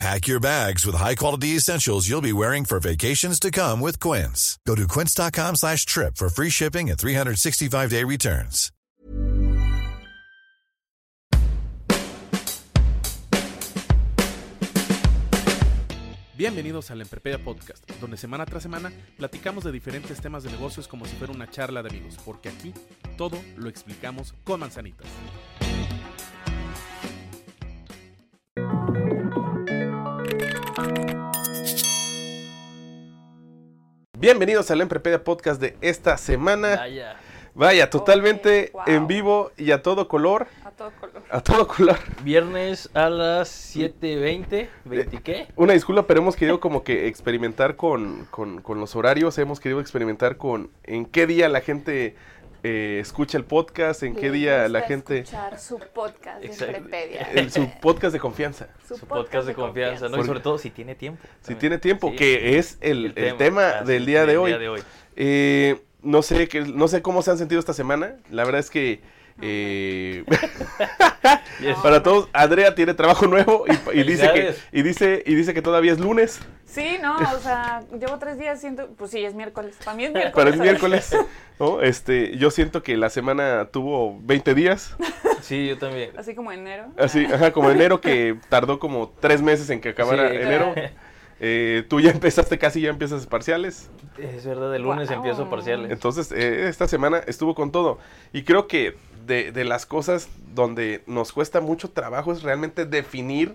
Pack your bags with high-quality essentials you'll be wearing for vacations to come with Quince. Go to quince.com slash trip for free shipping and 365-day returns. Bienvenidos al Emprepedia Podcast, donde semana tras semana platicamos de diferentes temas de negocios como si fuera una charla de amigos, porque aquí todo lo explicamos con manzanitas. Bienvenidos al Emprepedia Podcast de esta semana. Vaya. Vaya, totalmente wow. en vivo y a todo color. A todo color. A todo color. Viernes a las 7.20. ¿20 qué? Una disculpa, pero hemos querido como que experimentar con, con- con los horarios, hemos querido experimentar con en qué día la gente eh, escucha el podcast, en qué día la gente... escuchar su podcast de. Emprepedia. el- su podcast de confianza. Su Su podcast de confianza, ¿no? Y sobre todo si tiene tiempo. Si también. tiene tiempo, Sí. que es el, el tema, del día de hoy. día de hoy. Eh, no sé que, no sé cómo se han sentido esta semana. La verdad es que eh, Yes. para todos, Andrea tiene trabajo nuevo y, y dice que y dice y dice que todavía es lunes, Sí, no, o sea, llevo tres días siento, pues sí, es miércoles. Para mí es miércoles. pero es miércoles. ¿no? Este, yo siento que la semana tuvo 20 días, Sí, yo también. Así como enero. así, ajá, como enero que tardó como tres meses en que acabara Sí, enero. claro. Eh, tú ya empezaste casi ya empiezas parciales. Es verdad, el lunes Wow. empiezo parciales. Entonces, eh, esta semana estuvo con todo. Y creo que de, de las cosas donde nos cuesta mucho trabajo es realmente definir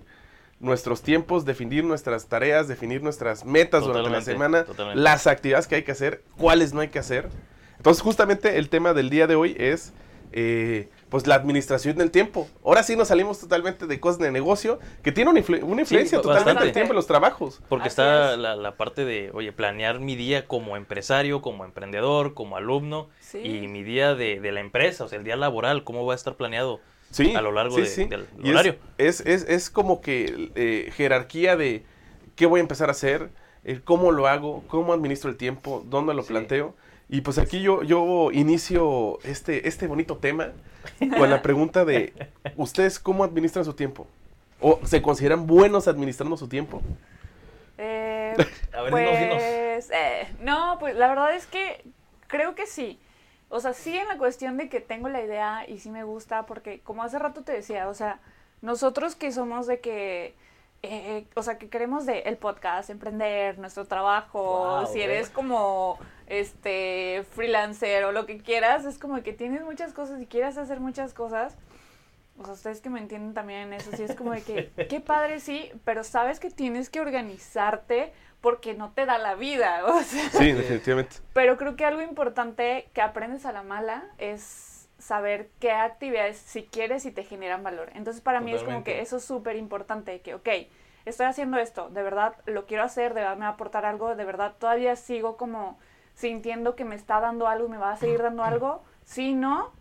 nuestros tiempos, definir nuestras tareas, definir nuestras metas durante la semana, totalmente. las actividades que hay que hacer, cuáles no hay que hacer. Entonces, justamente el tema del día de hoy es eh, pues la administración del tiempo. Ahora sí nos salimos totalmente de cosas de negocio que tiene una, influ- una influencia totalmente bastante. del tiempo en los trabajos. Porque Así está es. la, la parte de, oye, planear mi día como empresario, como emprendedor, como alumno, Sí. y mi día de, de la empresa, o sea, el día laboral, cómo va a estar planeado Sí, a lo largo sí, de- sí. del Y horario. Es, es, es como que eh, jerarquía de qué voy a empezar a hacer, el cómo lo hago, cómo administro el tiempo, dónde lo Sí. planteo. Y pues aquí yo, yo inicio este, este bonito tema con la pregunta de, ¿ustedes cómo administran su tiempo? ¿O se consideran buenos administrando su tiempo? Eh, A ver, pues, dinos, dinos. eh, no, pues la verdad es que creo que sí. O sea, sí en la cuestión de que tengo la idea y sí me gusta, porque como hace rato te decía, o sea, nosotros que somos de que, eh, o sea, que queremos de el podcast, emprender, nuestro trabajo, Wow, si eh. eres como, este, freelancer o lo que quieras, es como que tienes muchas cosas y quieres hacer muchas cosas. O sea, ustedes que me entienden también en eso, sí es como de que, qué padre sí, pero sabes que tienes que organizarte porque no te da la vida, o sea. Sí, definitivamente. Pero creo que algo importante que aprendes a la mala es saber qué actividades, si quieres, y te generan valor. Entonces, para mí es como que eso es súper importante, que, ok, estoy haciendo esto, de verdad lo quiero hacer, de verdad me va a aportar algo, de verdad todavía sigo como sintiendo que me está dando algo y me va a seguir dando algo. Si no,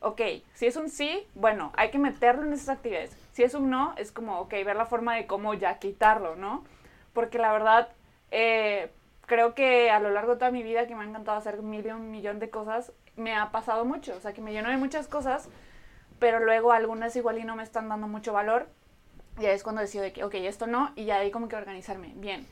ok, si es un sí, bueno, hay que meterlo en esas actividades. Si es un no, es como, ok, ver la forma de cómo ya quitarlo, ¿no? Porque la verdad, eh, creo que a lo largo de toda mi vida, que me ha encantado hacer un millón de cosas, me ha pasado mucho. O sea, que me lleno de muchas cosas, pero luego algunas igual y no me están dando mucho valor. Y ahí es cuando decido de que, ok, esto no, y ya hay como que organizarme. Bien,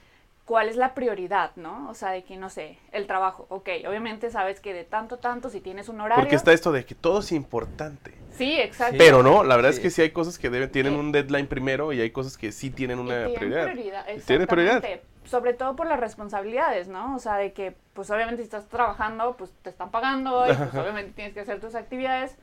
¿cuál es la prioridad, no? O sea, de que, no sé, el trabajo. Ok, obviamente sabes que de tanto, tanto, si tienes un horario. Porque está esto de que todo es importante. Sí, exacto. Pero no, la verdad es que sí hay cosas que deben, tienen Sí. un deadline primero y hay cosas que sí tienen Y una tienen prioridad. prioridad, Tienen prioridad. Sobre todo por las responsabilidades, ¿no? O sea, de que, pues obviamente si estás trabajando, pues te están pagando y pues obviamente tienes que hacer tus actividades.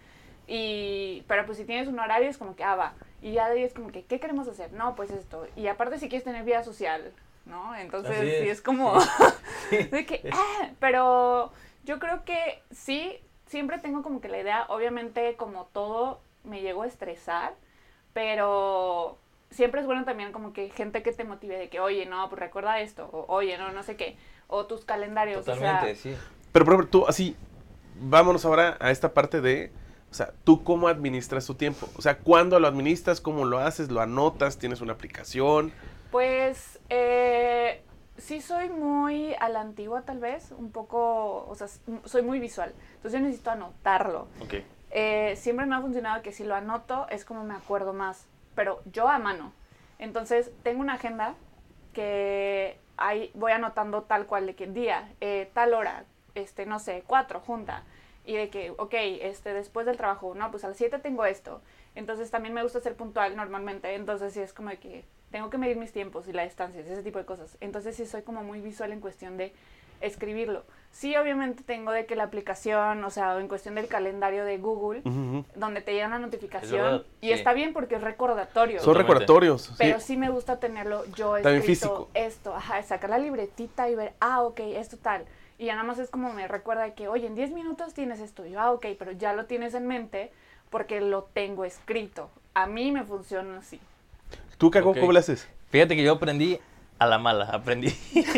Y, pero pues si tienes un horario es como que, ah, va. Y ya de ahí es como que, ¿qué queremos hacer? No, pues esto. Y aparte si quieres tener vida social, ¿no? Entonces Así sí es. es como, de que, ah, pero yo creo que sí, siempre tengo como que la idea, obviamente como todo me llego a estresar, pero siempre es bueno también como que gente que te motive de que, oye, no, pues recuerda esto, o oye, no, no sé qué, o tus calendarios, o sea, Totalmente, sí. Pero, por ejemplo, tú así, vámonos ahora a esta parte de, o sea, tú cómo administras tu tiempo. O sea, ¿cuándo lo administras? ¿Cómo lo haces? ¿Lo anotas? ¿Tienes una aplicación? Pues eh, sí soy muy a la antigua tal vez, un poco, o sea, soy muy visual. Entonces yo necesito anotarlo. Ok. Eh, siempre me ha funcionado que si lo anoto es como me acuerdo más, pero yo a mano. Entonces tengo una agenda que ahí voy anotando tal cual de que día, eh, tal hora, este, no sé, cuatro, junta. Y de que, ok, este, después del trabajo, no, pues a las 7 tengo esto. Entonces también me gusta ser puntual normalmente. Entonces sí es como de que tengo que medir mis tiempos y las distancias, ese tipo de cosas. Entonces sí soy como muy visual en cuestión de escribirlo. Sí, obviamente tengo de que la aplicación, o sea, en cuestión del calendario de Google, donde te llega una Es notificación verdad, y sí. está bien porque es recordatorio. Son recordatorios. Pero sí me gusta tenerlo yo También escrito físico. esto, ajá, sacar la libretita y ver, ah, ok, esto tal. Y ya nada más es como me recuerda de que, oye, en 10 minutos tienes esto. Y yo, ah, ok, pero ya lo tienes en mente porque lo tengo escrito. A mí me funciona así. ¿Tú, Caco, Ok. cómo lo haces? Fíjate que yo aprendí a la mala, aprendí,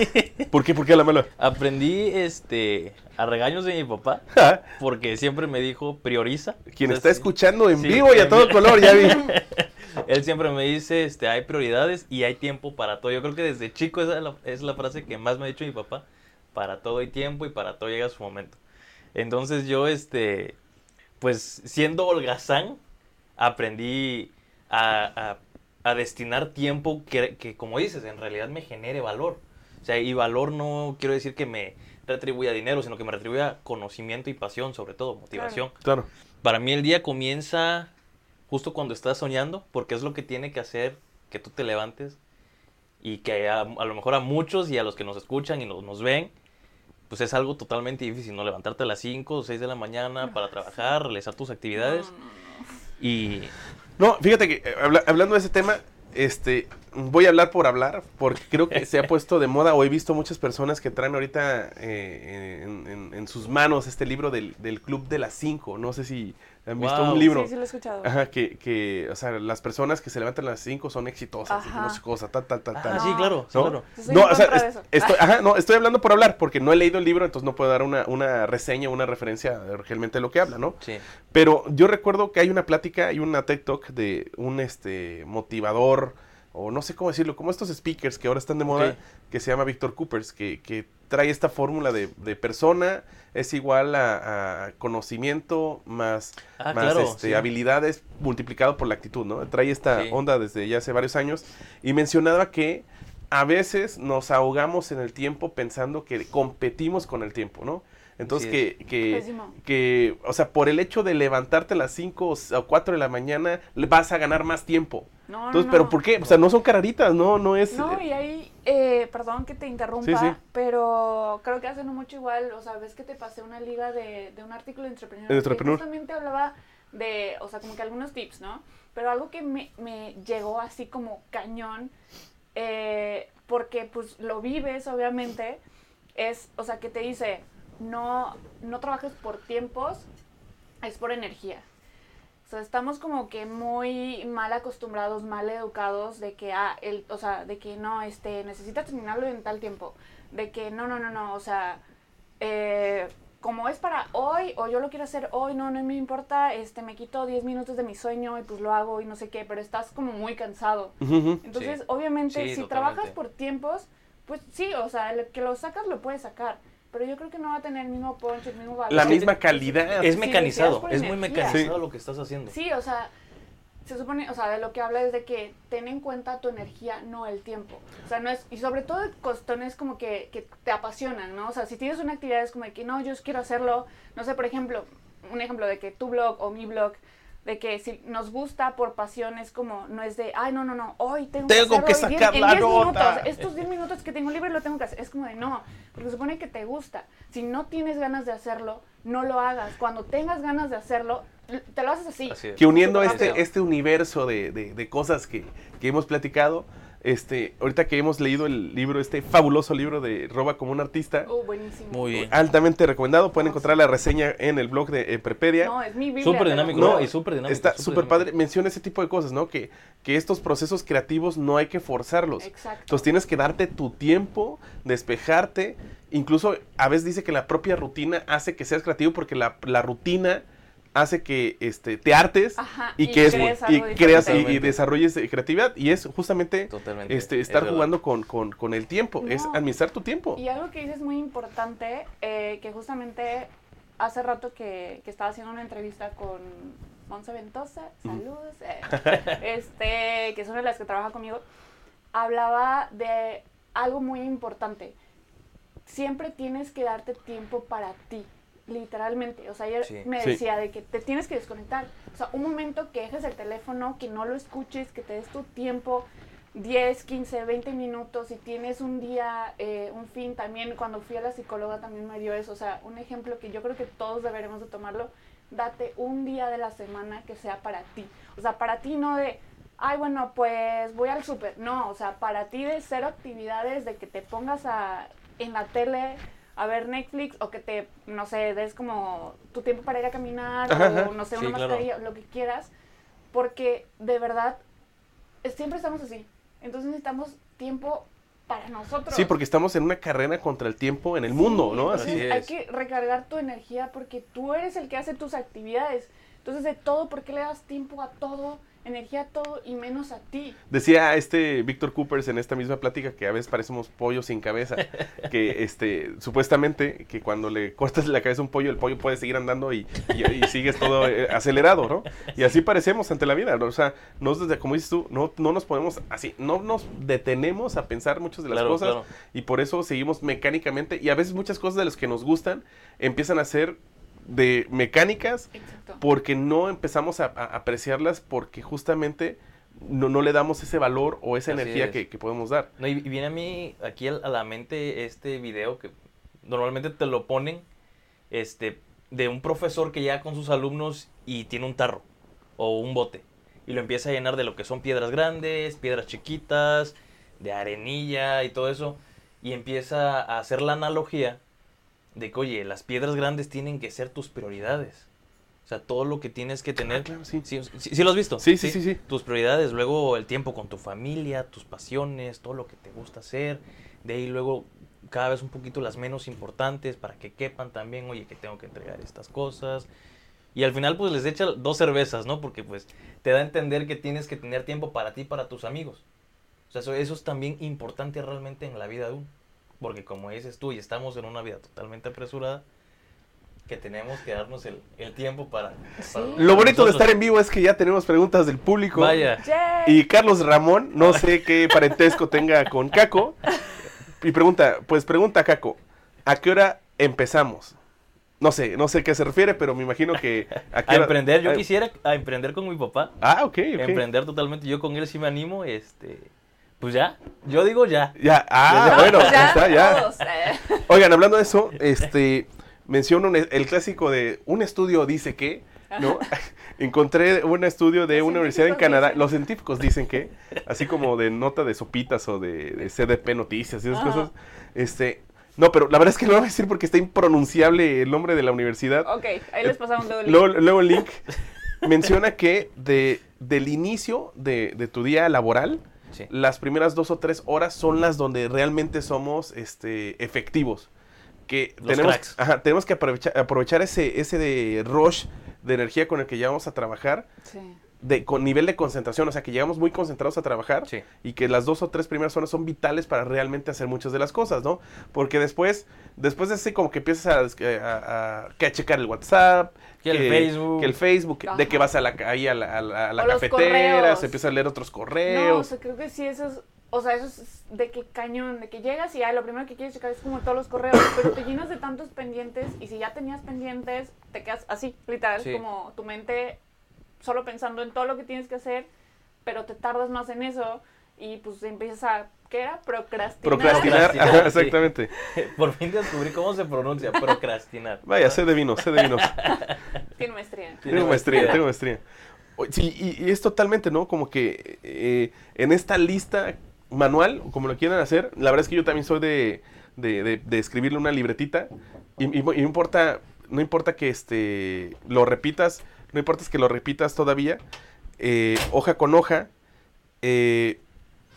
¿Por qué? ¿Por qué a la mala? aprendí este a regaños de mi papá, porque siempre me dijo prioriza. Quien está escuchando en sí, vivo y a todo color, ya vi. Él siempre me dice, este, hay prioridades y hay tiempo para todo. Yo creo que desde chico esa es la, es la frase que más me ha dicho mi papá. Para todo hay tiempo y para todo llega su momento. Entonces yo, este, pues siendo holgazán, aprendí a, a- a destinar tiempo que, que, como dices, en realidad me genere valor. O sea, y valor no quiero decir que me retribuya dinero, sino que me retribuya conocimiento y pasión, sobre todo, motivación. Claro. Para mí el día comienza justo cuando estás soñando, porque es lo que tiene que hacer que tú te levantes y que a, a lo mejor a muchos y a los que nos escuchan y nos, nos ven, pues es algo totalmente difícil, ¿no? Levantarte a las 5 o 6 de la mañana para trabajar, realizar tus actividades No, no, no. y... No, fíjate que eh, habla- hablando de ese tema, este, voy a hablar por hablar, porque creo que se ha puesto de moda, o he visto muchas personas que traen ahorita eh, en, en- en sus manos este libro del, del Club de las 5. No sé si han visto un libro. Sí, sí lo he escuchado. Ajá, que, que, o sea, las personas que se levantan a las 5 son exitosas, y Ajá. no sé cosa, tal, tal, tal, Ah, tal. sí, claro, sí, ¿no? claro. No, o sea, de es- estoy, ajá, no, estoy hablando por hablar, porque no he leído el libro, entonces no puedo dar una, una reseña, una referencia de realmente lo que habla, ¿no? Sí. Pero yo recuerdo que hay una plática, hay una TED Talk de un este motivador, o no sé cómo decirlo, como estos speakers que ahora están de moda, que se llama Víctor Coopers, que, que trae esta fórmula de, de persona es igual a, a conocimiento más, Ah, más claro, este, sí. habilidades multiplicado por la actitud, ¿no? Trae esta Sí. onda desde ya hace varios años y mencionaba que a veces nos ahogamos en el tiempo pensando que competimos con el tiempo, ¿no? Entonces que, que, Pésimo. que, o sea, por el hecho de levantarte a las 5 o s- o 4 de la mañana, vas a ganar más tiempo. No, no, Entonces, no. ¿pero por qué? O sea, no son cararitas, no, no es... No, eh, y ahí, eh, perdón que te interrumpa, Sí, sí. pero creo que hace no mucho igual, o sea, ves que te pasé una liga de, de un artículo de Entrepreneur. De Entrepreneur. Que justamente hablaba de, o sea, como que algunos tips, ¿no? Pero algo que me, me llegó así como cañón, eh, porque pues lo vives, obviamente, es, o sea, que te dice, no, no trabajes por tiempos, es por energía. O sea, estamos como que muy mal acostumbrados, mal educados de que, ah, el, o sea, de que no, este, necesitas terminarlo en tal tiempo. De que no, no, no, no, o sea, eh, como es para hoy o yo lo quiero hacer hoy, no, no me importa, este, me quito 10 minutos de mi sueño y pues lo hago y no sé qué, pero estás como muy cansado. ujú, ujú. Entonces, Sí. obviamente, Sí, si totalmente. trabajas por tiempos, pues sí, o sea, el que lo sacas lo puedes sacar, pero yo creo que no va a tener el mismo punch, el mismo valor. La misma calidad. Es Sí, mecanizado, por es muy mecanizado Sí. lo que estás haciendo. Sí, o sea, se supone, o sea, de lo que habla es de que ten en cuenta tu energía, no el tiempo. O sea, no es, y sobre todo cuestiones como que, que te apasionan, ¿no? O sea, si tienes una actividad es como de que no, yo quiero hacerlo, no sé, por ejemplo, un ejemplo de que tu blog o mi blog, de que si nos gusta por pasión es como, no es de, ay, no, no, no, hoy tengo, Tengo que hacerlo y sacar en la 10 nota". minutos, estos 10 minutos que tengo libre lo tengo que hacer. Es como de, no, porque se supone que te gusta. Si no tienes ganas de hacerlo, no lo hagas. Cuando tengas ganas de hacerlo, te lo haces así. Así es. que uniendo este, este universo de, de- de cosas que, que hemos platicado, este, ahorita que hemos leído el libro, este fabuloso libro de Roba como un artista, Uh, buenísimo. Muy bien. altamente recomendado, pueden encontrar la reseña en el blog de eh, Prepedia. No, es mi Biblia. Súper dinámico. No. Y súper dinámico. Está súper padre, menciona ese tipo de cosas, ¿no? Que, que estos procesos creativos no hay que forzarlos. Exacto. Entonces tienes que darte tu tiempo, despejarte. Incluso a veces dice que la propia rutina hace que seas creativo porque la, la rutina hace que este, te hartes Ajá, y, y que es, y creas y- desarrolles eh, creatividad. Y es justamente Totalmente. este, es estar jugando con, con- con el tiempo, es administrar tu tiempo. Y algo que dices muy importante, eh, que justamente hace rato que, que estaba haciendo una entrevista con Monse Ventosa, saludos, eh, este, que es una de las que trabaja conmigo, hablaba de algo muy importante. Siempre tienes que darte tiempo para ti, literalmente. O sea, ella Sí. me Sí. decía de que te tienes que desconectar. O sea, un momento que dejes el teléfono, que no lo escuches, que te des tu tiempo, 10, 15, 20 minutos, si tienes un día, eh, un fin, también cuando fui a la psicóloga también me dio eso, o sea, un ejemplo que yo creo que todos deberemos de tomarlo, date un día de la semana que sea para ti, o sea, para ti no de, ay, bueno, pues voy al súper, no, o sea, para ti de cero actividades, de que te pongas a, en la tele a ver Netflix o que te, no sé, des como tu tiempo para ir a caminar Ajá, o no sé, Sí, una claro. mascarilla, lo que quieras, porque de verdad es- siempre estamos así. Entonces necesitamos tiempo para nosotros. Sí, porque estamos en una carrera contra el tiempo en el Sí, mundo, ¿no? Así Así hay es. que recargar tu energía porque tú eres el que hace tus actividades. Entonces de todo, ¿por qué le das tiempo a todo, energía a todo y menos a ti? Decía este Víctor Coopers en esta misma plática que a veces parecemos pollos sin cabeza, que este supuestamente que cuando le cortas la cabeza a un pollo, el pollo puede seguir andando y, y- y sigues todo eh, acelerado, ¿no? Y así parecemos ante la vida, ¿no? o sea, no como dices tú, no, no nos podemos así, no nos detenemos a pensar muchas de las Claro, cosas claro. y por eso seguimos mecánicamente y a veces muchas cosas de las que nos gustan empiezan a ser de mecánicas Exacto. porque no empezamos a, a apreciarlas porque justamente no, no le damos ese valor o esa Así energía es. que, que podemos dar. No, y viene a mí aquí a la mente este video que normalmente te lo ponen este de un profesor que llega con sus alumnos y tiene un tarro o un bote y lo empieza a llenar de lo que son piedras grandes, piedras chiquitas, de arenilla y todo eso y empieza a hacer la analogía de que oye, las piedras grandes tienen que ser tus prioridades. O sea, todo lo que tienes que tener. Ah, claro, sí. Sí, sí, sí lo has visto. Sí, sí, sí, sí. Tus prioridades, luego el tiempo con tu familia, tus pasiones, todo lo que te gusta hacer. De ahí luego cada vez un poquito las menos importantes para que quepan también, oye, que tengo que entregar estas cosas. Y al final pues les echa dos cervezas, ¿no? Porque pues te da a entender que tienes que tener tiempo para ti y para tus amigos. O sea, eso, eso es también importante realmente en la vida de uno. Porque como dices tú, y estamos en una vida totalmente apresurada, que tenemos que darnos el, el tiempo para... para Lo bonito de estar en vivo es que ya tenemos preguntas del público. Vaya. Yay. Y Carlos Ramón, no sé qué parentesco tenga con Caco. Y pregunta, pues pregunta Caco, ¿a qué hora empezamos? No sé, no sé a qué se refiere, pero me imagino que... ¿a emprender, yo quisiera a emprender con mi papá. Ah, ok, ok. Emprender totalmente, yo con él sí me animo, este... Pues ya, yo digo ya. Ya, ah, Ya, bueno, ya, ya está, ya. todos, eh. Oigan, hablando de eso, este, menciono un- el clásico de un estudio dice que, ¿no? Encontré un estudio de Los una universidad en Canadá. dicen. Los científicos dicen que, así como de nota de sopitas o de, de CDP Noticias y esas Ajá. cosas, este, no, pero la verdad es que no lo voy a decir porque está impronunciable el nombre de la universidad. Ok, ahí les pasamos luego el Luego, luego el link menciona que de, del inicio de, de tu día laboral, Sí. las primeras dos o tres horas son las donde realmente somos este, efectivos. Que Los tenemos, cracks. ajá, tenemos que aprovechar, aprovechar ese, ese de rush de energía con el que ya vamos a trabajar, Sí. De, con nivel de concentración, o sea, que llegamos muy concentrados a trabajar Sí. y que las dos o tres primeras horas son vitales para realmente hacer muchas de las cosas, ¿no? Porque después, después de así como que empiezas a, a- a- que a checar el WhatsApp, Que el Facebook. que el Facebook, de que vas a la, ahí a la, a la- cafetera, correos. se empieza a leer otros No, o correos. sea, creo que sí, eso es, o sea, eso es de que cañón, de que llegas y ya lo primero que quieres checar es como todos los correos, pero te llenas de tantos pendientes y si ya tenías pendientes, te quedas así, literal, Sí. como tu mente solo pensando en todo lo que tienes que hacer, pero te tardas más en eso y pues empiezas a, ¿qué era? Procrastinar. Procrastinar, Procrastinar, ajá, sí. exactamente. Por fin descubrí cómo se pronuncia, procrastinar. Vaya, sé de vinos, sé de vinos. Tiene maestría. Tengo maestría, tengo maestría. Sí, y, y es totalmente, ¿no? Como que eh, en esta lista manual, o como lo quieran hacer. La verdad es que yo también soy de, de, de- de escribirle una libretita. Y, y- y no importa, no importa que este lo repitas, no importa es que lo repitas todavía, eh, hoja con hoja. eh,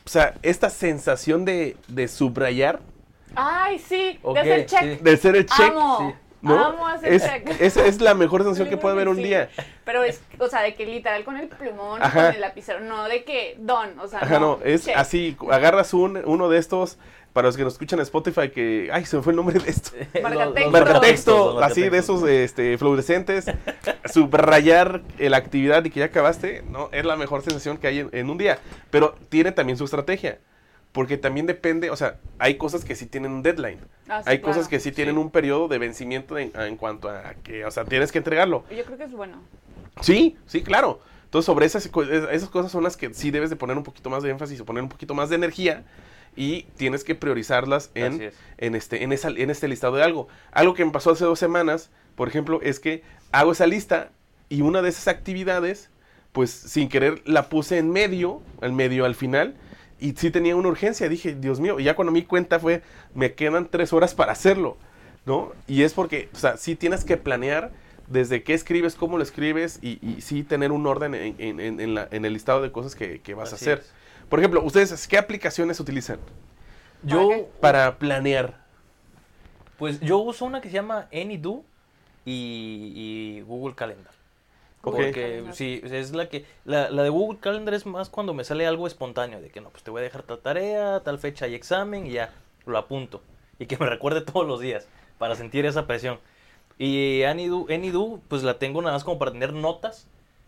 o sea, esta sensación de, de subrayar, Ay, sí, de hacer check. sí. de ser el check, Amo, sí. ¿no? amo hacer Es, check. esa es la mejor sensación que puede haber un sí. día. Pero es, o sea, de que literal con el plumón, Ajá. con el lapicero, no de que don, o sea, Ajá, no, es check. así, agarras un, uno de estos, para los que nos escuchan en Spotify, que, ay, se me fue el nombre de esto. Marcatexto. Marcatexto, así de esos este, fluorescentes, subrayar eh, la actividad y que ya acabaste, no, es la mejor sensación que hay en, en un día. Pero tiene también su estrategia, porque también depende, o sea, hay cosas que sí tienen un deadline, Ah, sí, hay claro. cosas que sí tienen Sí. un periodo de vencimiento en, en cuanto a que, o sea, tienes que entregarlo. Yo creo que es bueno. Sí, sí, claro. Entonces, sobre esas, esas cosas son las que sí debes de poner un poquito más de énfasis o poner un poquito más de energía y tienes que priorizarlas en, es. en, este, en, esa, en este listado de algo. Algo que me pasó hace dos semanas, por ejemplo, es que hago esa lista y una de esas actividades, pues sin querer la puse en medio, en medio al final, y sí tenía una urgencia. Dije, Dios mío, y ya cuando me di cuenta fue, me quedan tres horas para hacerlo, ¿no? Y es porque, o sea, sí tienes que planear desde qué escribes, cómo lo escribes, y, y sí tener un orden en, en- en- en la- en el listado de cosas que, que vas Así a hacer. es. Por ejemplo, ustedes, ¿qué aplicaciones utilizan Yo, ¿Para planear? pues yo uso una que se llama AnyDo y, y Google Calendar. Ok. Porque sí, es la que la, la de Google Calendar es más cuando me sale algo espontáneo de que no, pues te voy a dejar tal tarea, tal fecha y examen y ya lo apunto y que me recuerde todos los días para sentir esa presión. Y AnyDo, AnyDo pues la tengo nada más como para tener notas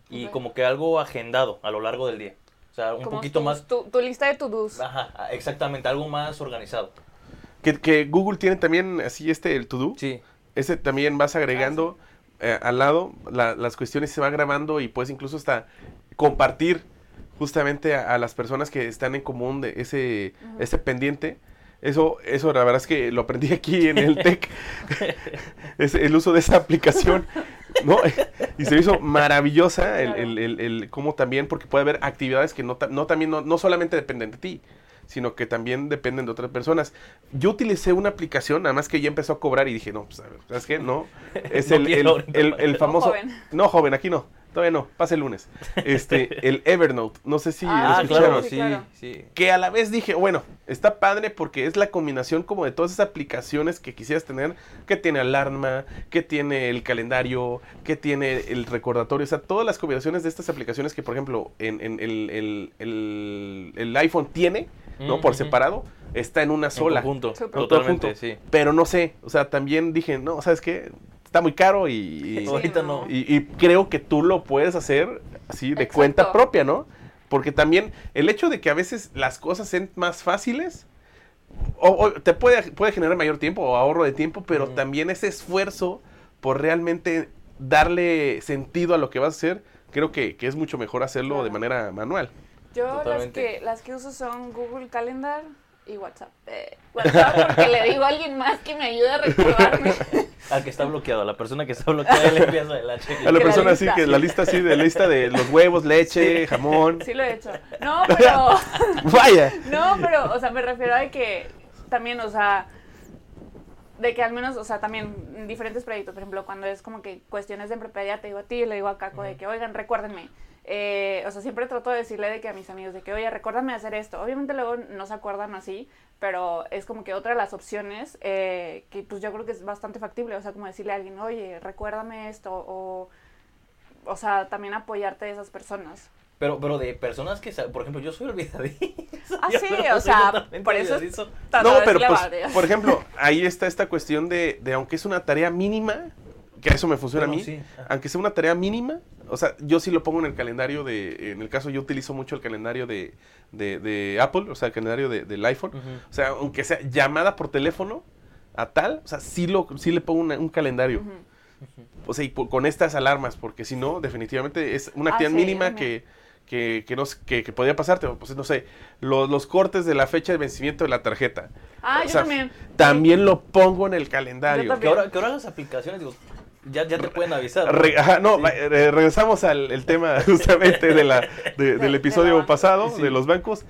y como que algo agendado a lo largo del día. O sea, un Como poquito más Tu, tu lista de to-dos. Ajá, exactamente, algo más organizado. Que, que Google tiene también así este, el to-do. Sí. Ese también vas agregando eh, al lado la- las cuestiones se va grabando y puedes incluso hasta compartir justamente a, a las personas que están en común de ese, ese pendiente. Eso, eso la verdad es que lo aprendí aquí en el TEC, es el uso de esa aplicación, ¿no? Y se me hizo maravillosa el, el, el, el cómo también, porque puede haber actividades que no, no también, no, no solamente dependen de ti, sino que también dependen de otras personas. Yo utilicé una aplicación, nada más que ya empezó a cobrar y dije, no, pues, a ver, ¿sabes qué? No, es No el, el, el- famoso... joven. No, joven, aquí no, todavía no, pasa el lunes. Este, el Evernote, no sé si lo Ah, Ah, escucharon. claro, Sí, sí, claro. sí. Que a la vez dije, bueno, está padre porque es la combinación como de todas esas aplicaciones que quisieras tener, que tiene alarma, que tiene el calendario, que tiene el recordatorio, o sea, todas las combinaciones de estas aplicaciones que, por ejemplo, en, en el, el- el- el iPhone tiene, ¿no? Mm, Por separado, está en una sola. En conjunto, totalmente, junto. sí. Pero no sé, o sea, también dije, no, ¿sabes qué? Está muy caro y, y- Sí, Ahorita no. no. y, y creo que tú lo puedes hacer así de Exacto. cuenta propia, ¿no? Porque también el hecho de que a veces las cosas sean más fáciles, o, o te puede, puede generar mayor tiempo o ahorro de tiempo, pero también ese esfuerzo por realmente darle sentido a lo que vas a hacer, creo que, que es mucho mejor hacerlo de manera manual. Yo las que, las que uso son Google Calendar y WhatsApp. Eh, WhatsApp porque le digo a alguien más que me ayude a recordarme. Al que está bloqueado, a la persona que está bloqueada le empieza la cheque. A la la persona así, que la lista así, de lista de los huevos, leche, jamón. Sí lo he hecho. No, pero... Vaya. No, pero, o sea, me refiero a que también, o sea, de que al menos, o sea, también en diferentes proyectos, por ejemplo, cuando es como que cuestiones de emprepediya, te digo a ti, le digo a Caco de que, oigan, recuérdenme. Eh, o sea, siempre trato de decirle de que a mis amigos, de que, oye, recuérdame hacer esto. Obviamente luego no se acuerdan así, pero es como que otra de las opciones eh, que pues yo creo que es bastante factible. O sea, como decirle a alguien, oye, recuérdame esto, o, o sea, también apoyarte de esas personas. Pero, pero de personas que, por ejemplo, yo soy olvidadizo. Ah, Yo sí, o sea, por eso- No, pero pues, por ejemplo, ahí está esta cuestión de, de aunque es una tarea mínima, que eso me funciona Bueno, a mí, sí, aunque sea una tarea mínima, o sea, yo sí lo pongo en el calendario de, en el caso yo utilizo mucho el calendario de, de, de Apple, o sea, el calendario de- del iPhone, o sea, aunque sea llamada por teléfono a tal, o sea, sí, lo, sí le pongo una- un calendario, o sea, y con estas alarmas, porque si no, definitivamente es una Ah, actividad sí, mínima que, que, que, no, que, que podría pasarte, pues no sé, los, los cortes de la fecha de vencimiento de la tarjeta. Ah, O yo sea, también. También lo pongo en el calendario. Que ahora, que ahora las aplicaciones, digo, Ya, ya te pueden avisar. ¿no? Re- ajá, no, Sí. va- eh, regresamos al el tema justamente de la, de- De- del de episodio pasado, Sí. de los bancos.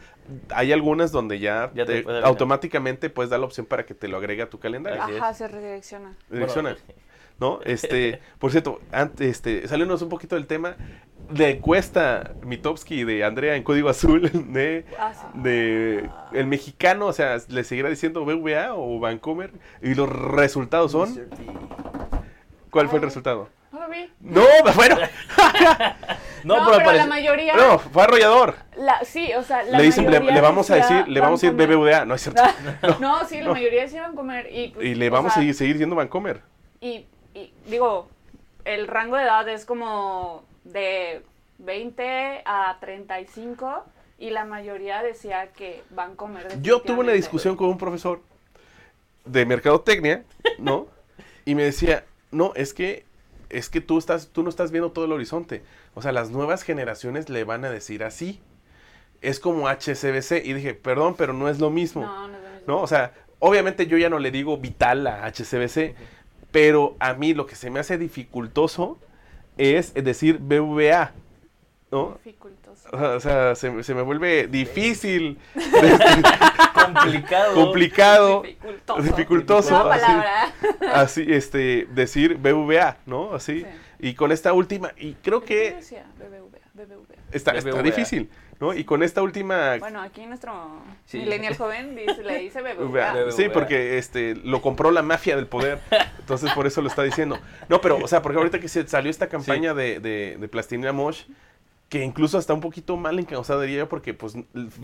Hay algunas donde ya, Ya te te- puede avisar. automáticamente puedes dar la opción para que te lo agregue a tu calendario. Ajá, se redirecciona. Direcciona. Bueno, ¿No? Este, por cierto, antes, este, saliéndonos un poquito del tema, de encuesta Mitowski de Andrea en Código Azul, de, Ah, sí. de el mexicano, o sea, le seguirá diciendo BVA o Vancomer, y los resultados son. ¿cuál fue el resultado? No lo vi. No, bueno, No, No, pero, pero, la aparece- mayoría. no, fue arrollador. la- sí, o sea, la Le dicen, le, mayoría le vamos a decía decir, le vamos a decir Vancomer. BBVA, no es cierto. No, sí, la mayoría decían comer. Y, pues, Y le vamos sea, a seguir, seguir diciendo Vancomer. Y, y digo, el rango de edad es como de 20 a 35 y la mayoría decía que van a comer. Yo tuve una discusión con un profesor de mercadotecnia, ¿no? Y me decía, no, es que es que tú estás, tú no estás viendo todo el horizonte. O sea, las nuevas generaciones le van a decir así. Es como HCBC. Y dije, perdón, pero no es lo mismo. No, no es lo mismo. ¿no? O sea, obviamente yo ya no le digo vital a HCBC, pero a mí lo que se me hace dificultoso es decir BVA, ¿no? Dificultoso. O sea, se, se me vuelve difícil, complicado. complicado, Dificultoso. dificultoso, así, palabra. así, este, decir BVA, ¿no? Así, Sí. y con esta última, y creo ¿Qué que decía? BBVA, BBVA. está, está BBVA. difícil, ¿no? Y con esta última Bueno, aquí nuestro Sí. millennial joven dice, le dice BVA, BBVA. BBVA. Sí, porque este lo compró la mafia del poder. Entonces por eso lo está diciendo. No, pero, o sea, porque ahorita que se salió esta campaña de, de, de Plastilina Mosh, que incluso está un poquito mal encausada, diría yo, porque pues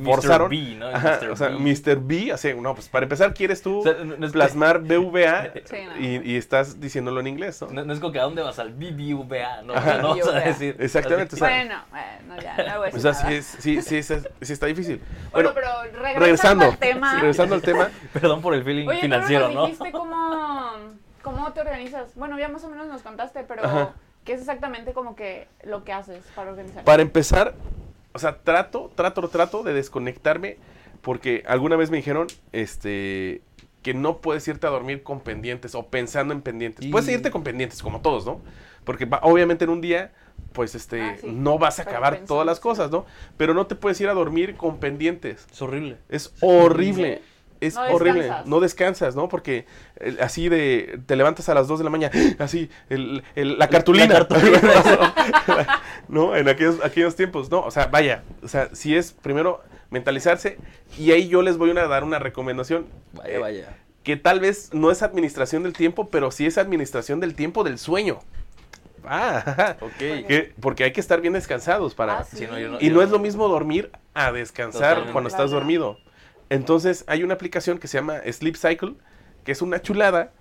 forzaron. B, ¿no? Ajá, Mr. o sea, B. Mr. B, así, no, pues para empezar, ¿quieres tú O sea, no- no es- plasmar BVA Sí, no. y, y estás diciéndolo en inglés, ¿no? No, no es como que a dónde vas al BBVA, no, o Ajá. sea, no vas a decir. Exactamente, así. o sea, Bueno, bueno, ya, no voy a O decir sea, nada. sí, es- sí, sí, es- sí está difícil. Bueno, Bueno, pero regresando, regresando, al tema. regresando al tema, Perdón por el feeling Oye, financiero, ¿no dijiste cómo, cómo te organizas? Bueno, ya más o menos nos contaste, pero Ajá. ¿Qué es exactamente como que lo que haces para organizar? Para empezar, o sea, trato, trato, trato de desconectarme porque alguna vez me dijeron, este, que no puedes irte a dormir con pendientes o pensando en pendientes. Puedes irte con pendientes, como todos, ¿no? Porque va- obviamente en un día, pues, este, Ah, sí. no vas a Pero acabar todas las cosas, ¿no? Pero no te puedes ir a dormir con pendientes. Es horrible. Es horrible. Es No horrible. descansas. No descansas, ¿no? Porque eh, así de. Te levantas a las 2 de la mañana, así, el- el- la cartulina. La cartulina. ¿No? En aquellos, aquellos tiempos. No, o sea, vaya. O sea, si es primero mentalizarse. Y ahí yo les voy a dar una recomendación. Vaya, eh, vaya. Que tal vez no es administración del tiempo, pero sí es administración del tiempo del sueño. Ah, ajá. Ok. Que- porque hay que estar bien descansados para. Ah, sí. Sí, no, yo no- Y no es lo mismo dormir a descansar Totalmente. cuando estás dormido. Entonces hay una aplicación que se llama Sleep Cycle, que es una chulada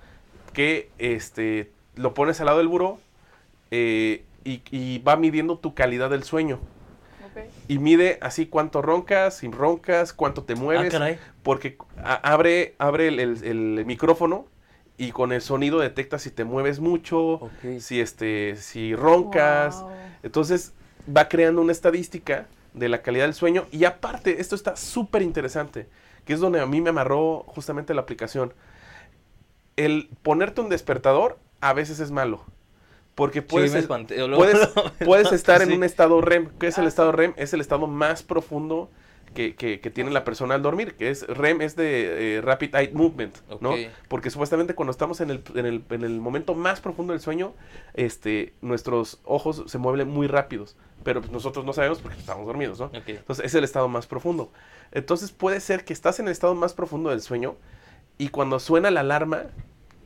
que este, lo pones al lado del buró eh, y, y va midiendo tu calidad del sueño. Y mide así cuánto roncas, si roncas, cuánto te Ah, mueves. porque abre, abre el, el- el micrófono y con el sonido detecta si te mueves mucho, si, este, si roncas. Wow. Entonces va creando una estadística de la calidad del sueño y aparte, esto está súper interesante, que es donde a mí me amarró justamente la aplicación. El ponerte un despertador a veces es malo, porque puedes, sí, puedes, puedes estar en un estado REM. ¿Qué es el Ah, estado. REM? Es el estado más profundo que, que- que tiene la persona al dormir, que es REM, es de eh, Rapid Eye Movement, ¿no? Porque supuestamente cuando estamos en el, en, el, en el momento más profundo del sueño, este, nuestros ojos se mueven muy rápidos, pero pues, nosotros no sabemos porque estamos dormidos, ¿no? Entonces es el estado más profundo. Entonces puede ser que estás en el estado más profundo del sueño y cuando suena la alarma,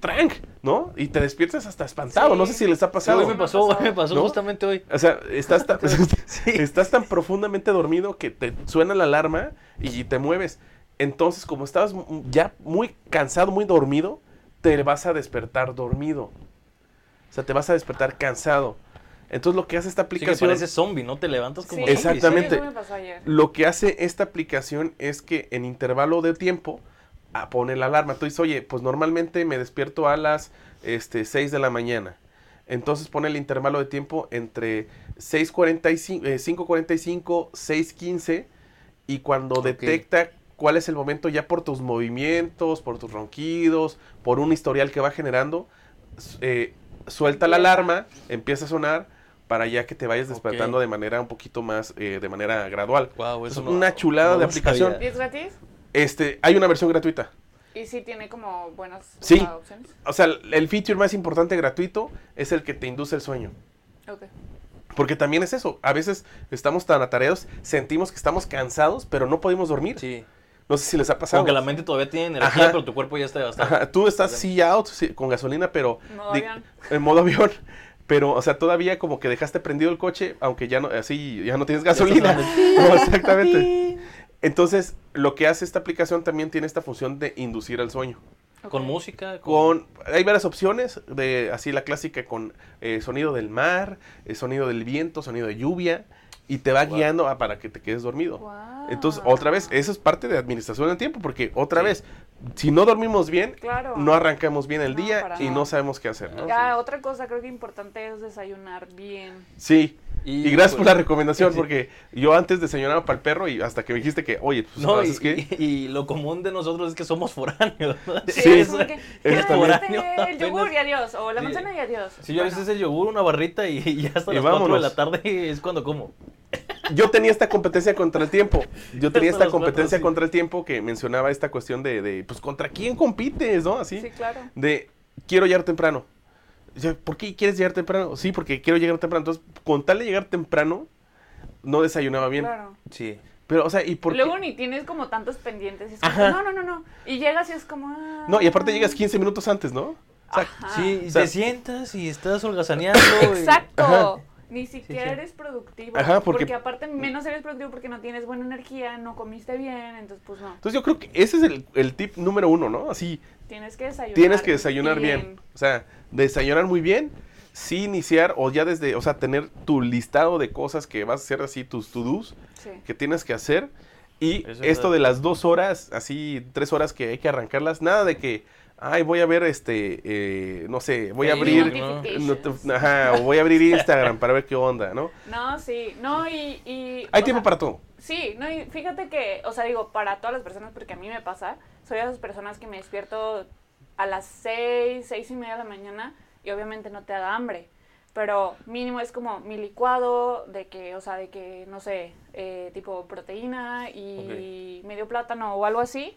¡trank! ¿no? Y te despiertas hasta espantado. Sí. No sé si les ha Sí, pasado. hoy me pasó, me pasó ¿No? justamente hoy. O sea, estás tan, Sí. estás tan profundamente dormido que te suena la alarma y te mueves. Entonces, como estabas ya muy cansado, muy dormido, te vas a despertar dormido. O sea, te vas a despertar cansado. Entonces, lo que hace esta Sí, que aplicación... parece zombie, ¿no? Te levantas como Sí, zombie. Exactamente. Sí, eso me pasó ayer. Lo que hace esta aplicación es que en intervalo de tiempo ah, pone la alarma. Tú dices, oye, pues normalmente me despierto a las este, 6 de la mañana. Entonces pone el intervalo de tiempo entre 6.45, eh, 5.45, 6.15 y cuando detecta cuál es el momento ya por tus movimientos, por tus ronquidos, por un historial que va generando, eh, suelta la alarma, empieza a sonar para ya que te vayas despertando de manera un poquito más, eh, de manera gradual. Wow, Es una chulada de aplicación. ¿Y es gratis? Este, hay una versión gratuita. Y sí tiene como buenas Sí. opciones. O sea, el feature más importante gratuito es el que te induce el sueño. Ok. Porque también es eso. A veces estamos tan atareados, sentimos que estamos cansados, pero no podemos dormir. Sí. No sé si les ha pasado. Aunque la mente todavía tiene energía, Ajá. pero tu cuerpo ya está gastado. Ajá, tú estás sí out sí, con gasolina, pero Modo di- avión. en modo avión. Pero, o sea, todavía como que dejaste prendido el coche, aunque ya no, así, ya no tienes gasolina. No, exactamente. Entonces, lo que hace esta aplicación también tiene esta función de inducir al sueño. Con música, Con, hay varias opciones, de así la clásica con eh, sonido del mar, eh, sonido del viento, sonido de lluvia, y te va Wow. guiando a- para que te quedes dormido. Entonces, otra vez, eso es parte de administración del tiempo, porque otra Sí. vez, si no dormimos bien, Claro. no arrancamos bien el No, día y no sabemos qué hacer, ¿no? Ya, otra cosa creo que importante es desayunar bien. Sí. Y, Y, gracias por pues, la recomendación, sí. porque yo antes desayunaba para el perro y hasta que me dijiste que, oye, pues, No, y, ¿sabes qué? y- y lo común de nosotros es que somos foráneos. ¿no? Sí. es que, Eso "Ah, también. este, el yogur y adiós, o la Sí. manzana y adiós. Si yo a veces el yogur, una barrita y, ya hasta Y las 4 de vámonos. la tarde es cuando como. Yo tenía esta competencia contra el tiempo. Yo tenía esta competencia sí. contra el tiempo que mencionaba esta cuestión de, de, pues, ¿contra quién compites, no? Así. Sí, claro. De, quiero llegar temprano. ¿Por qué quieres llegar temprano? Sí, porque quiero llegar temprano. Entonces, con tal de llegar temprano, no desayunaba bien. Claro. Sí. Pero, o sea, ¿y por qué? Luego ni tienes como tantos pendientes. y es como, Ajá. no, no, no, no. Y llegas y es como. ah. No, y aparte llegas 15 minutos antes, ¿no? O sea, Ajá. Sí, y O sea- te sientas y estás holgazaneando. y- Exacto. Ajá. Ni siquiera sí. eres productivo. Ajá, porque- porque... aparte menos eres productivo porque no tienes buena energía, no comiste bien, entonces pues no. Entonces yo creo que ese es el, el tip número uno, ¿no? Así, Tienes que desayunar. tienes que desayunar bien. O sea, desayunar muy bien, sí iniciar o ya desde, o sea, tener tu listado de cosas que vas a hacer así, tus to-dos Sí. que tienes que hacer. Y Eso esto de las dos horas, así, tres horas que hay que arrancarlas, nada de que, ay, voy a ver este, eh, no sé, voy a abrir, ¿no? Ajá, o voy a abrir Instagram para ver qué onda, ¿no? No, sí. No, y. y Hay tiempo sea, para todo. Sí, no, y fíjate que, o sea, digo, para todas las personas, porque a mí me pasa, soy de esas personas que me despierto a las seis, seis y media de la mañana y obviamente no te da hambre. Pero mínimo es como mi licuado de que, o sea, de que, no sé, eh, tipo proteína y medio plátano o algo así,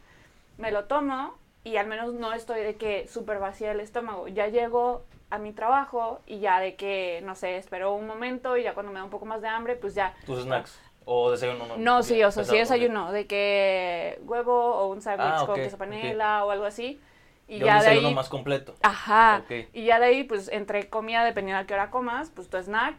me lo tomo y al menos no estoy de que súper vacía el estómago. Ya llego a mi trabajo y ya de que, no sé, espero un momento y ya cuando me da un poco más de hambre, pues ya Tus snacks. O desayuno, no. no, sí, o sea, sí desayuno, de que huevo o un sándwich Ah, con queso panela o algo así. Y Ya ya, un de ahí. más completo. Ajá. Ok. Y ya de ahí, pues, entre comida, dependiendo a qué hora comas, pues tu snack.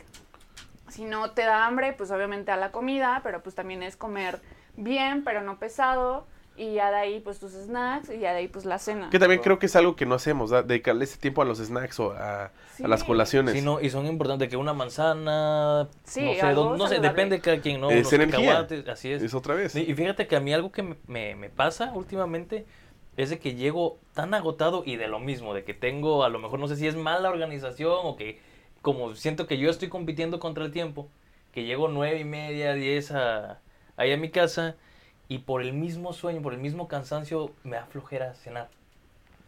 Si no te da hambre, pues obviamente a la comida, pero pues también es comer bien, pero no pesado. Y ya de ahí, pues tus snacks, y ya de ahí, pues la cena. Que también creo que es algo que no hacemos, ¿da? dedicarle ese tiempo a los snacks o a, a las Sí. colaciones. Sí, no, y son importantes que una manzana, Sí, no sé, dónde- no sé, depende de cada quien, ¿no? Es Unos energía. cacahuates, así es. Es otra vez. Sí, y fíjate que a mí algo que me, me- me pasa últimamente es de que llego tan agotado y de lo mismo, de que tengo, a lo mejor no sé si es mala organización o que como siento que yo estoy compitiendo contra el tiempo, que llego nueve y media, diez a, ahí a mi casa y por el mismo sueño, por el mismo cansancio, me da flojera cenar.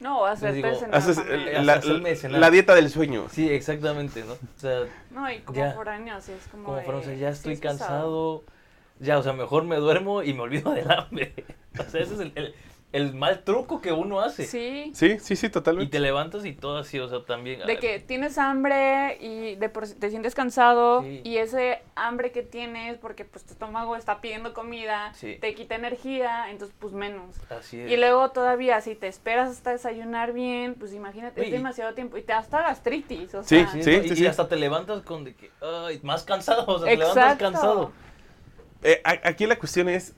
No, hacerte digo, cenar Haces la, hacerme cenar. la dieta del sueño. Sí, exactamente, ¿no? O sea, No, y como ya. foráneo, así es como. como de, fueron, o sea, ya sí estoy es pesado. cansado, ya, o sea, mejor me duermo y me olvido del hambre. O sea, ese es el, el- el mal truco que uno hace. Sí. Sí, sí, sí, Y totalmente. te levantas y todo así, o sea, también. De que tienes hambre y de por te sientes cansado Sí. y ese hambre que tienes porque pues tu estómago está pidiendo comida, Sí. te quita energía, entonces pues menos. Así es. Y luego todavía si te esperas hasta desayunar bien, pues imagínate, Uy, es y- demasiado tiempo y te da hasta gastritis, o Sí, sea, Sí, sí, y, sí. y hasta te levantas con de que, ay, más cansado, o sea, te levantas cansado. Eh, a- aquí la cuestión es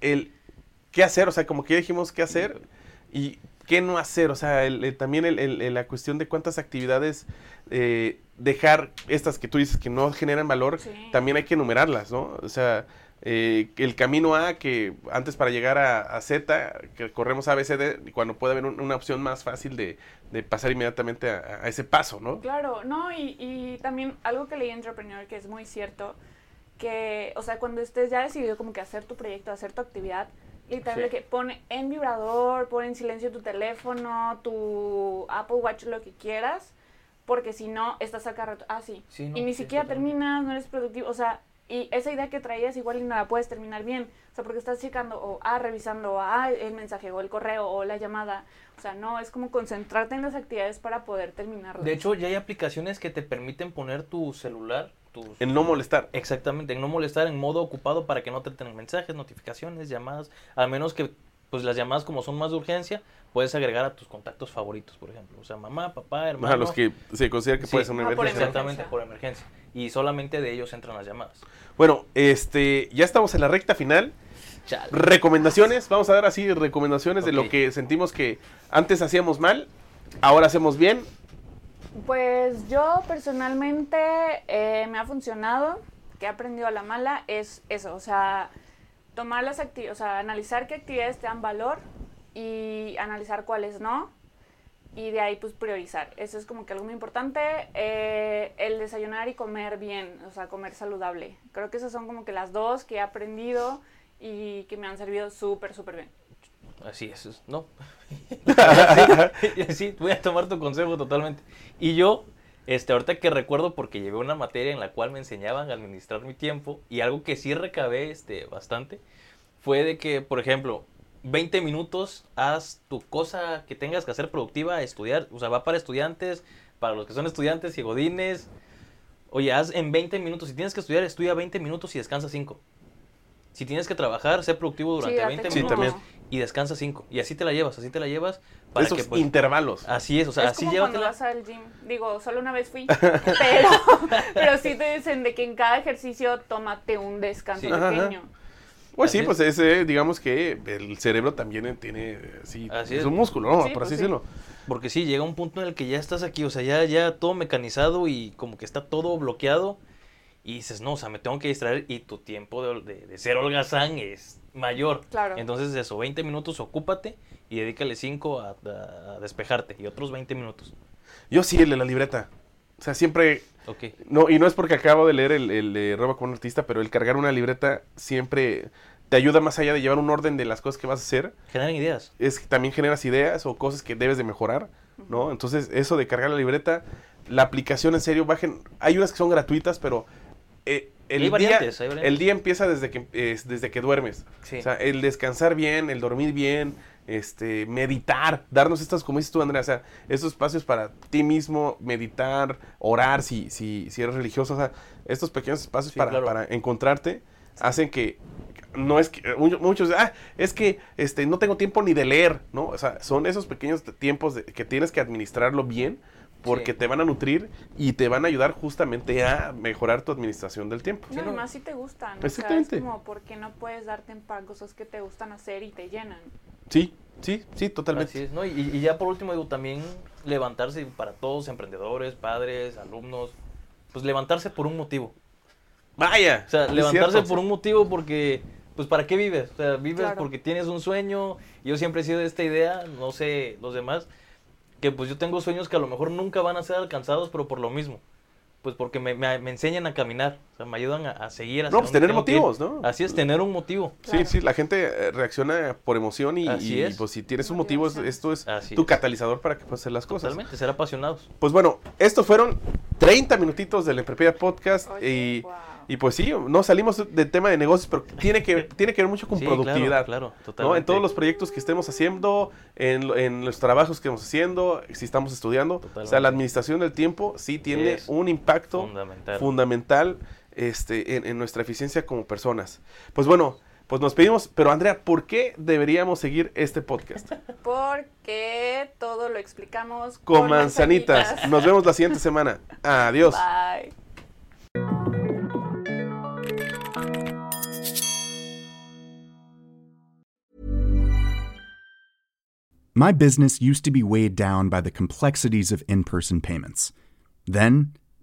el qué hacer, o sea, como que ya dijimos qué hacer y qué no hacer, o sea, el- el- también el- la cuestión de cuántas actividades eh, dejar, estas que tú dices que no generan valor, Sí. también hay que enumerarlas, ¿no? O sea, eh, el camino A, que antes para llegar a, a Z, que corremos A, B, C, D, cuando puede haber un- una opción más fácil de, de pasar inmediatamente a, a ese paso, ¿no? Claro, no, y, y también algo que leí en Entrepreneur que es muy cierto, que, o sea, cuando estés ya decidido como que hacer tu proyecto, hacer tu actividad, Literal, Sí. que pone en vibrador, pone en silencio tu teléfono, tu Apple Watch, lo que quieras, porque si no, estás acá rato. Ah, sí. Sí, no, y ni sí, siquiera terminas, no eres productivo. O sea, y esa idea que traías igual y no la puedes terminar bien. O sea, porque estás checando o ah, revisando ah, el mensaje o el correo o la llamada. O sea, no, es como concentrarte en las actividades para poder terminarlas. De hecho, ya hay aplicaciones que te permiten poner tu celular, tus... En no molestar. Exactamente, en no molestar en modo ocupado para que no te tengan mensajes, notificaciones, llamadas, a menos que pues las llamadas como son más de urgencia, puedes agregar a tus contactos favoritos, por ejemplo, o sea, mamá, papá, hermano. A los que se considera que Sí. puede ser una Ah, por emergencia. Exactamente, por emergencia. Y solamente de ellos entran las llamadas. Bueno, este, ya estamos en la recta final. Chale. Recomendaciones, vamos a dar así recomendaciones de lo que sentimos que antes hacíamos mal, ahora hacemos bien. Pues yo personalmente eh, me ha funcionado, que he aprendido a la mala, es eso, o sea, tomar las actividades, o sea, analizar qué actividades te dan valor y analizar cuáles no, y de ahí pues priorizar. Eso es como que algo muy importante, eh, el desayunar y comer bien, o sea, comer saludable. Creo que esas son como que las dos que he aprendido y que me han servido súper, súper bien. Así es, no. sí, sí, voy a tomar tu consejo totalmente. Y yo, este, ahorita que recuerdo, porque llevé una materia en la cual me enseñaban a administrar mi tiempo, y algo que sí recabé este, bastante, fue de que, por ejemplo, 20 minutos, haz tu cosa que tengas que hacer productiva, estudiar, o sea, va para estudiantes, para los que son estudiantes y godines. Oye, haz en 20 minutos, si tienes que estudiar, estudia 20 minutos y descansa 5. Si tienes que trabajar, sé productivo durante date 20 Sí, minutos también. y descansa 5. Y así te la llevas, así te la llevas para Esos que pues, intervalos. así es, o sea, es así como cuando vas al gym. Digo, solo una vez fui, pero, pero sí te dicen de que en cada ejercicio tómate un descanso Sí. Ajá, pequeño. Pues Así sí, es. pues ese, digamos que el cerebro también tiene, sí, Así es es. un músculo, ¿no? Sí, Por pues así sí. decirlo. Porque sí, llega un punto en el que ya estás aquí, o sea, ya, ya todo mecanizado y como que está todo bloqueado. Y dices, no, o sea, me tengo que distraer y tu tiempo de, de, de ser holgazán es mayor. Claro. Entonces, eso, 20 minutos, ocúpate y dedícale 5 a, a- a despejarte y otros 20 minutos. Yo sí, el de la libreta. O sea, siempre, Ok. no, y no es porque acabo de leer el, el de Roba con un artista, pero el cargar una libreta siempre te ayuda más allá de llevar un orden de las cosas que vas a hacer. Generan ideas. es que también generas ideas o cosas que debes de mejorar, ¿no? Entonces, eso de cargar la libreta, la aplicación en serio, bajen, hay unas que son gratuitas, pero eh, el, Hay día, hay el día empieza desde que, es- desde que duermes. Sí. O sea, el descansar bien, el dormir bien, este, meditar, darnos estas, como dices tú, Andrea, o sea, estos espacios para ti mismo, meditar, orar, si, si, si eres religioso, o sea, estos pequeños espacios Sí, para, claro. para encontrarte, hacen que no es que muchos, ah, es que este no tengo tiempo ni de leer, ¿no? O sea, son esos pequeños tiempos de- que tienes que administrarlo bien porque Sí. te van a nutrir y te van a ayudar justamente a mejorar tu administración del tiempo. No, y más si te gustan. O sea, es Exactamente. como, ¿por qué no puedes darte en paz cosas que te gustan hacer y te llenan? Sí, sí, sí, totalmente. Así es, ¿no? Y, y ya por último, digo, también levantarse para todos, emprendedores, padres, alumnos, pues levantarse por un motivo. Vaya. O sea, levantarse cierto. por un motivo porque, pues, ¿para qué vives? O sea, vives Claro. porque tienes un sueño. Yo siempre he sido de esta idea, no sé los demás, que pues yo tengo sueños que a lo mejor nunca van a ser alcanzados, pero por lo mismo. Pues porque me, me- me enseñan a caminar, o sea, me ayudan a, a seguir. hacia No, pues tener motivos, ¿no? Así es, tener un motivo. Sí, Claro. sí, la gente eh, reacciona por emoción y, Así y, es. pues si tienes un motivo, esto es Así tu es. catalizador para que puedas hacer las cosas. Totalmente, ser apasionados. Pues bueno, estos fueron 30 minutitos del Emprepedia Podcast Oye, y, wow. y pues sí, no salimos del tema de negocios, pero tiene que, tiene que ver mucho con Sí, productividad. Claro, claro, ¿no? totalmente. En todos los proyectos que estemos haciendo, en, lo- en los trabajos que estamos haciendo, si estamos estudiando. O sea, la administración del tiempo sí tiene Es un impacto fundamental. fundamental este, en, en nuestra eficiencia como personas. Pues bueno, pues nos pedimos, pero Andrea, ¿por qué deberíamos seguir este podcast? Porque todo lo explicamos Con manzanitas. Nos vemos la siguiente semana. Adiós. Bye. My business used to be weighed down by the complexities of in person payments. Then,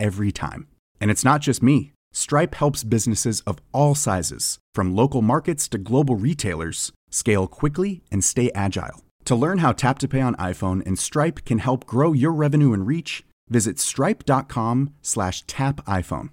every time. And it's not just me. Stripe helps businesses of all sizes, from local markets to global retailers, scale quickly and stay agile. To learn how Tap to Pay on iPhone and Stripe can help grow your revenue and reach, visit stripe.com slash tap iPhone.